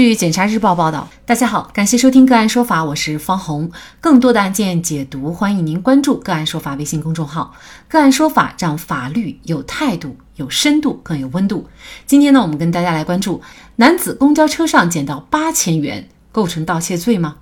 据检察日报报道，大家好，感谢收听个案说法，我是方红。更多的案件解读，欢迎您关注个案说法微信公众号。个案说法让法律有态度、有深度、更有温度。今天呢，我们跟大家来关注：男子公交车上捡到八千元，构成盗窃罪吗？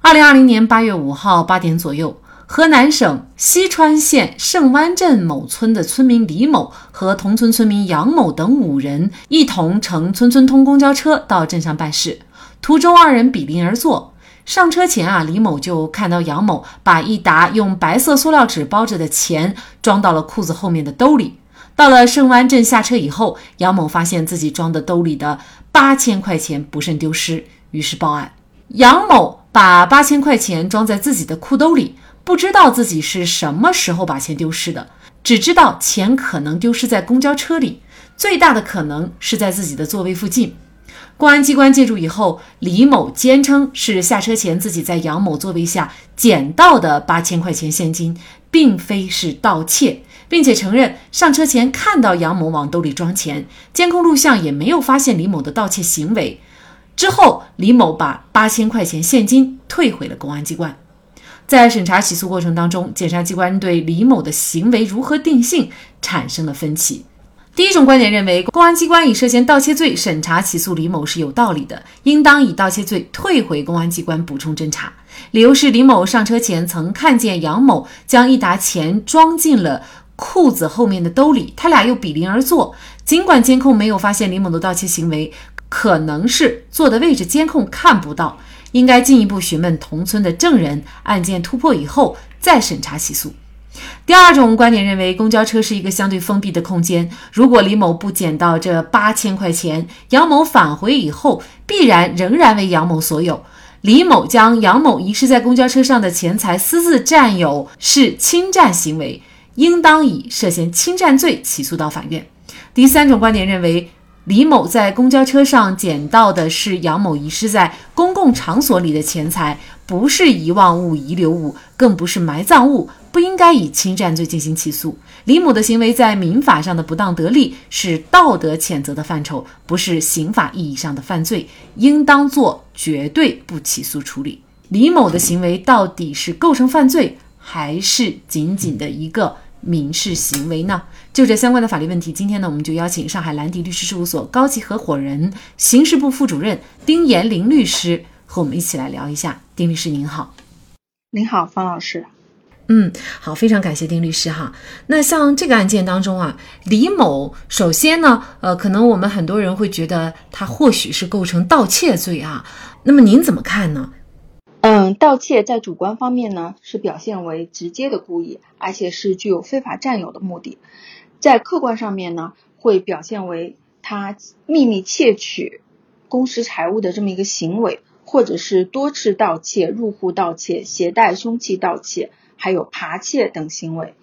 二零二零年八月五号八点左右。河南省西川县盛湾镇某村的村民李某和同村村民杨某等五人一同乘村村通公交车到镇上办事，途中二人比邻而坐。上车前啊，李某就看到杨某把一沓用白色塑料纸包着的钱装到了裤子后面的兜里。到了盛湾镇下车以后，杨某发现自己装的兜里的八千块钱不慎丢失，于是报案。杨某把八千块钱装在自己的裤兜里。不知道自己是什么时候把钱丢失的，只知道钱可能丢失在公交车里，最大的可能是在自己的座位附近。公安机关介入以后，李某坚称是下车前自己在杨某座位下捡到的八千块钱现金，并非是盗窃，并且承认上车前看到杨某往兜里装钱，监控录像也没有发现李某的盗窃行为。之后，李某把八千块钱现金退回了公安机关。在审查起诉过程当中，检察机关对李某的行为如何定性产生了分歧。第一种观点认为，公安机关以涉嫌盗窃罪审查起诉李某是有道理的，应当以盗窃罪退回公安机关补充侦查。理由是李某上车前曾看见杨某将一沓钱装进了裤子后面的兜里，他俩又比邻而坐，尽管监控没有发现李某的盗窃行为，可能是坐的位置监控看不到。应该进一步询问同村的证人，案件突破以后再审查起诉。第二种观点认为，公交车是一个相对封闭的空间，如果李某不捡到这八千块钱，杨某返回以后，必然仍然为杨某所有。李某将杨某遗失在公交车上的钱财私自占有，是侵占行为，应当以涉嫌侵占罪起诉到法院。第三种观点认为。李某在公交车上捡到的是杨某遗失在公共场所里的钱财，不是遗忘物、遗留物，更不是埋葬物，不应该以侵占罪进行起诉。李某的行为在民法上的不当得利是道德谴责的范畴，不是刑法意义上的犯罪，应当做绝对不起诉处理。李某的行为到底是构成犯罪，还是仅仅的一个？民事行为呢？就这相关的法律问题，今天呢，我们就邀请上海兰迪律师事务所高级合伙人、刑事部副主任丁延林律师和我们一起来聊一下。丁律师您好，您好，方老师。嗯，好，非常感谢丁律师哈。那像这个案件当中啊，李某首先呢，呃，可能我们很多人会觉得他或许是构成盗窃罪啊。那么您怎么看呢？嗯，盗窃在主观方面呢是表现为直接的故意，而且是具有非法占有的目的；在客观上面呢，会表现为他秘密窃取公私财物的这么一个行为，或者是多次盗窃、入户盗窃、携带凶器盗窃，还有扒窃等行为。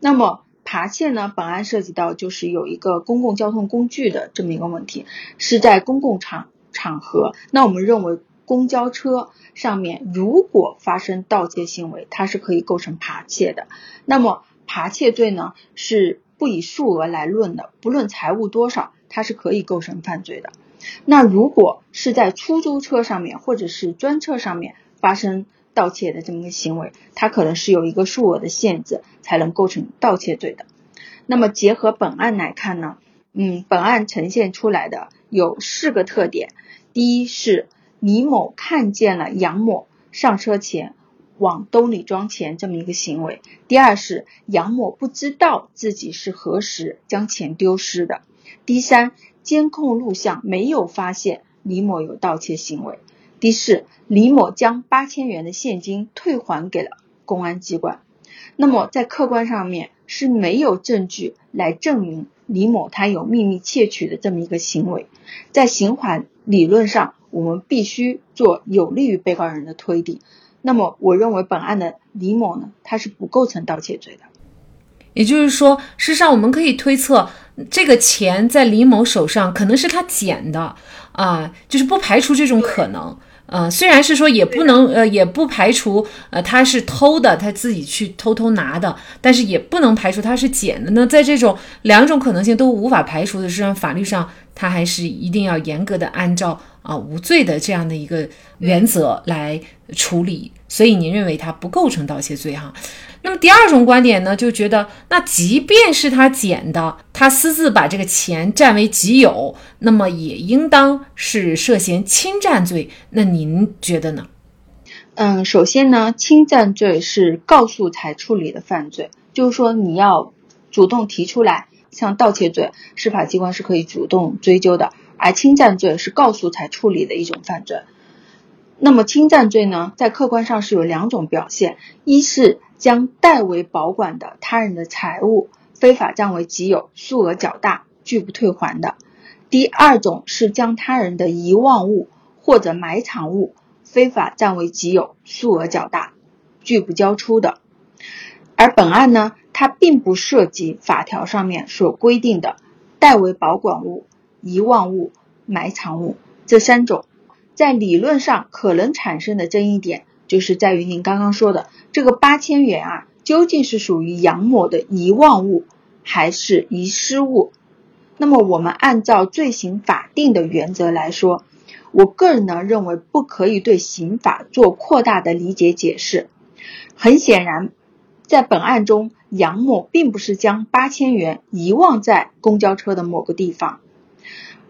那么扒窃呢，本案涉及到就是有一个公共交通工具的这么一个问题，是在公共场场合，那我们认为。公交车上面如果发生盗窃行为，它是可以构成扒窃的。那么扒窃罪呢是不以数额来论的，不论财物多少，它是可以构成犯罪的。那如果是在出租车上面或者是专车上面发生盗窃的这么一个行为，它可能是有一个数额的限制才能构成盗窃罪的。那么结合本案来看呢，嗯，本案呈现出来的有四个特点，第一是。李某看见了杨某上车前往兜里装钱这么一个行为。第二是杨某不知道自己是何时将钱丢失的。第三，监控录像没有发现李某有盗窃行为。第四，李某将八千元的现金退还给了公安机关。那么在客观上面是没有证据来证明李某他有秘密窃取的这么一个行为。在刑法理论上。我们必须做有利于被告人的推理。那么，我认为本案的李某呢，他是不构成盗窃罪的。也就是说，事实上我们可以推测，这个钱在李某手上可能是他捡的啊，就是不排除这种可能。呃，虽然是说也不能，呃，也不排除，呃，他是偷的，他自己去偷偷拿的，但是也不能排除他是捡的。那在这种两种可能性都无法排除的实际上，法律上他还是一定要严格的按照啊无罪的这样的一个原则来处理。所以您认为他不构成盗窃罪哈？那么第二种观点呢，就觉得那即便是他捡的，他私自把这个钱占为己有，那么也应当是涉嫌侵占罪。那您觉得呢？嗯，首先呢，侵占罪是告诉才处理的犯罪，就是说你要主动提出来。像盗窃罪，司法机关是可以主动追究的，而侵占罪是告诉才处理的一种犯罪。那么侵占罪呢，在客观上是有两种表现，一是。将代为保管的他人的财物非法占为己有，数额较大，拒不退还的。第二种是将他人的遗忘物或者埋藏物非法占为己有，数额较大，拒不交出的。而本案呢，它并不涉及法条上面所规定的代为保管物、遗忘物、埋藏物这三种，在理论上可能产生的争议点。就是在于您刚刚说的这个八千元啊，究竟是属于杨某的遗忘物还是遗失物？那么我们按照罪行法定的原则来说，我个人呢认为不可以对刑法做扩大的理解解释。很显然，在本案中，杨某并不是将八千元遗忘在公交车的某个地方，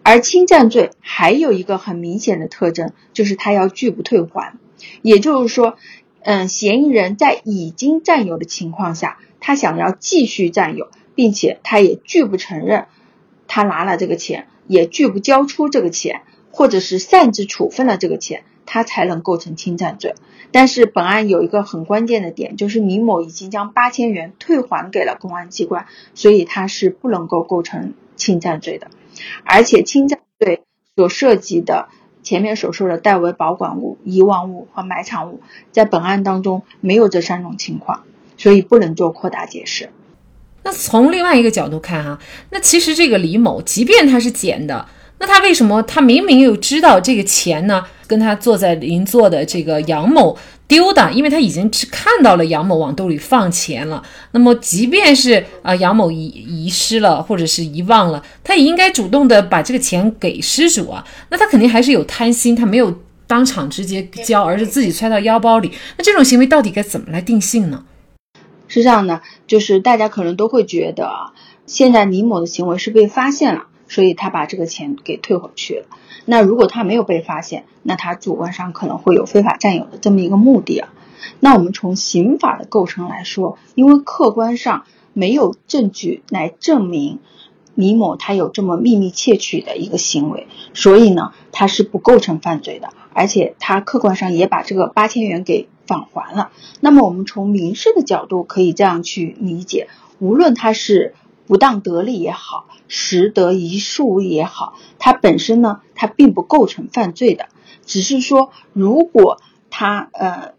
而侵占罪还有一个很明显的特征，就是他要拒不退还。也就是说，嗯，嫌疑人在已经占有的情况下，他想要继续占有，并且他也拒不承认他拿了这个钱，也拒不交出这个钱，或者是擅自处分了这个钱，他才能构成侵占罪。但是本案有一个很关键的点，就是李某已经将八千元退还给了公安机关，所以他是不能够构成侵占罪的。而且侵占罪所涉及的。前面所说的代为保管物、遗忘物和埋藏物，在本案当中没有这三种情况，所以不能做扩大解释。那从另外一个角度看啊，那其实这个李某，即便他是捡的。那他为什么？他明明又知道这个钱呢，跟他坐在邻座的这个杨某丢的，因为他已经是看到了杨某往兜里放钱了。那么，即便是啊杨某遗遗失了或者是遗忘了，他也应该主动的把这个钱给失主啊。那他肯定还是有贪心，他没有当场直接交，而是自己揣到腰包里。那这种行为到底该怎么来定性呢？是这样的，就是大家可能都会觉得啊，现在李某的行为是被发现了。所以他把这个钱给退回去了。那如果他没有被发现，那他主观上可能会有非法占有的这么一个目的啊。那我们从刑法的构成来说，因为客观上没有证据来证明李某他有这么秘密窃取的一个行为，所以呢，他是不构成犯罪的。而且他客观上也把这个八千元给返还了。那么我们从民事的角度可以这样去理解：无论他是。不当得利也好，实得一数也好，它本身呢，它并不构成犯罪的，只是说，如果他呃，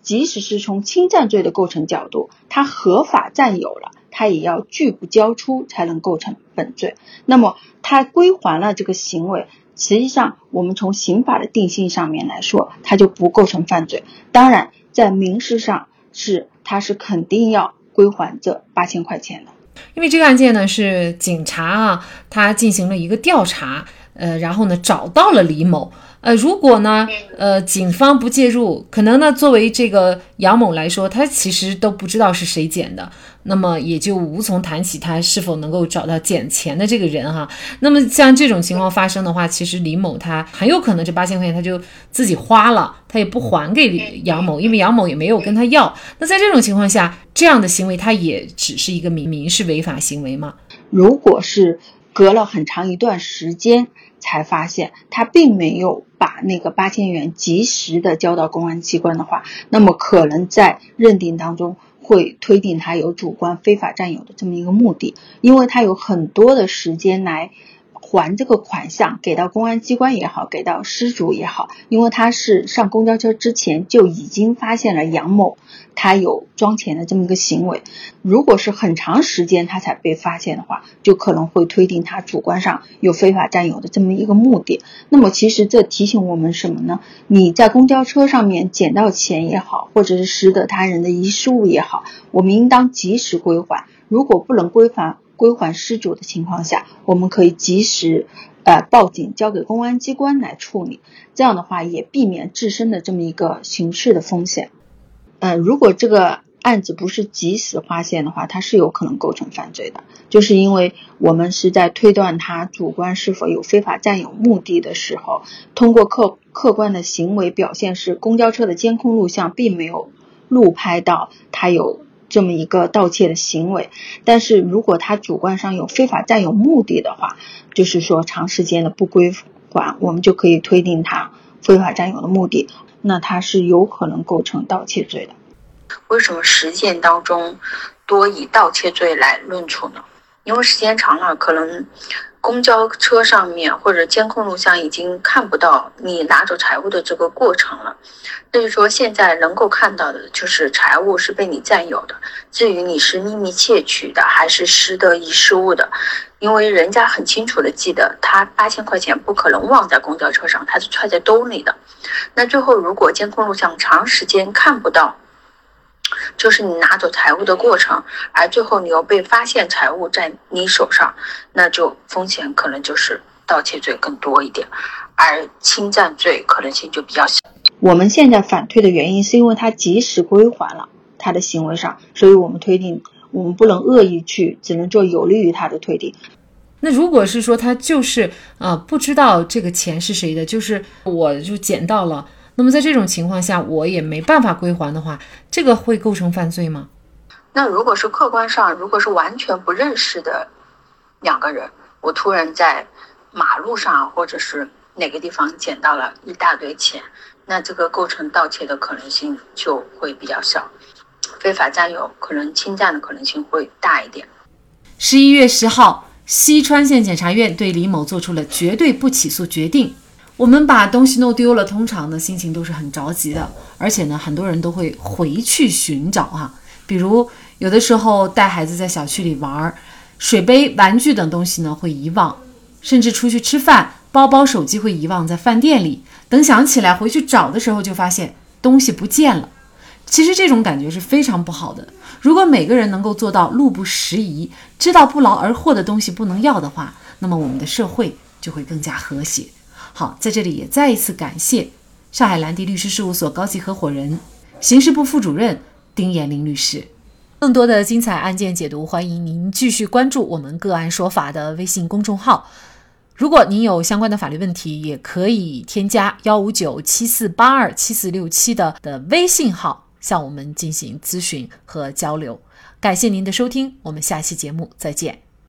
即使是从侵占罪的构成角度，他合法占有了，他也要拒不交出才能构成本罪。那么他归还了这个行为，实际上我们从刑法的定性上面来说，他就不构成犯罪。当然，在民事上是，他是肯定要归还这八千块钱的。因为这个案件呢，是警察啊，他进行了一个调查，呃，然后呢找到了李某，呃，如果呢，呃，警方不介入，可能呢，作为这个杨某来说，他其实都不知道是谁捡的。那么也就无从谈起他是否能够找到捡钱的这个人哈。那么像这种情况发生的话，其实李某他很有可能这八千块钱他就自己花了，他也不还给杨某，因为杨某也没有跟他要。那在这种情况下，这样的行为他也只是一个民民事违法行为吗？如果是隔了很长一段时间才发现他并没有把那个八千元及时的交到公安机关的话，那么可能在认定当中。会推定他有主观非法占有的这么一个目的，因为他有很多的时间来还这个款项给到公安机关也好，给到失主也好，因为他是上公交车之前就已经发现了杨某他有装钱的这么一个行为，如果是很长时间他才被发现的话，就可能会推定他主观上有非法占有的这么一个目的。那么其实这提醒我们什么呢？你在公交车上面捡到钱也好，或者是拾得他人的遗失物也好，我们应当及时归还。如果不能归还，归还失主的情况下，我们可以及时，呃，报警，交给公安机关来处理。这样的话，也避免自身的这么一个刑事的风险。呃，如果这个案子不是及时发现的话，它是有可能构成犯罪的。就是因为我们是在推断他主观是否有非法占有目的的时候，通过客客观的行为表现是，公交车的监控录像并没有录拍到他有。这么一个盗窃的行为，但是如果他主观上有非法占有目的的话，就是说长时间的不归还，我们就可以推定他非法占有的目的，那他是有可能构成盗窃罪的。为什么实践当中多以盗窃罪来论处呢？因为时间长了，可能。公交车上面或者监控录像已经看不到你拿走财物的这个过程了，所以说现在能够看到的就是财物是被你占有的。至于你是秘密窃取的还是失得遗失物的，因为人家很清楚的记得，他八千块钱不可能忘在公交车上，他是揣在兜里的。那最后如果监控录像长时间看不到。就是你拿走财物的过程，而最后你又被发现财物在你手上，那就风险可能就是盗窃罪更多一点，而侵占罪可能性就比较小。我们现在反推的原因是因为他及时归还了他的行为上，所以我们推定我们不能恶意去，只能做有利于他的推定。那如果是说他就是呃不知道这个钱是谁的，就是我就捡到了。那么在这种情况下，我也没办法归还的话，这个会构成犯罪吗？那如果是客观上，如果是完全不认识的两个人，我突然在马路上或者是哪个地方捡到了一大堆钱，那这个构成盗窃的可能性就会比较小，非法占有可能侵占的可能性会大一点。十一月十号，西川县检察院对李某作出了绝对不起诉决定。我们把东西弄丢了，通常呢心情都是很着急的，而且呢，很多人都会回去寻找哈。比如有的时候带孩子在小区里玩，水杯、玩具等东西呢会遗忘，甚至出去吃饭，包包、手机会遗忘在饭店里。等想起来回去找的时候，就发现东西不见了。其实这种感觉是非常不好的。如果每个人能够做到路不拾遗，知道不劳而获的东西不能要的话，那么我们的社会就会更加和谐。好，在这里也再一次感谢上海兰迪律师事务所高级合伙人、刑事部副主任丁延林律师。更多的精彩案件解读，欢迎您继续关注我们“个案说法”的微信公众号。如果您有相关的法律问题，也可以添加幺五九七四八二七四六七的的微信号向我们进行咨询和交流。感谢您的收听，我们下期节目再见。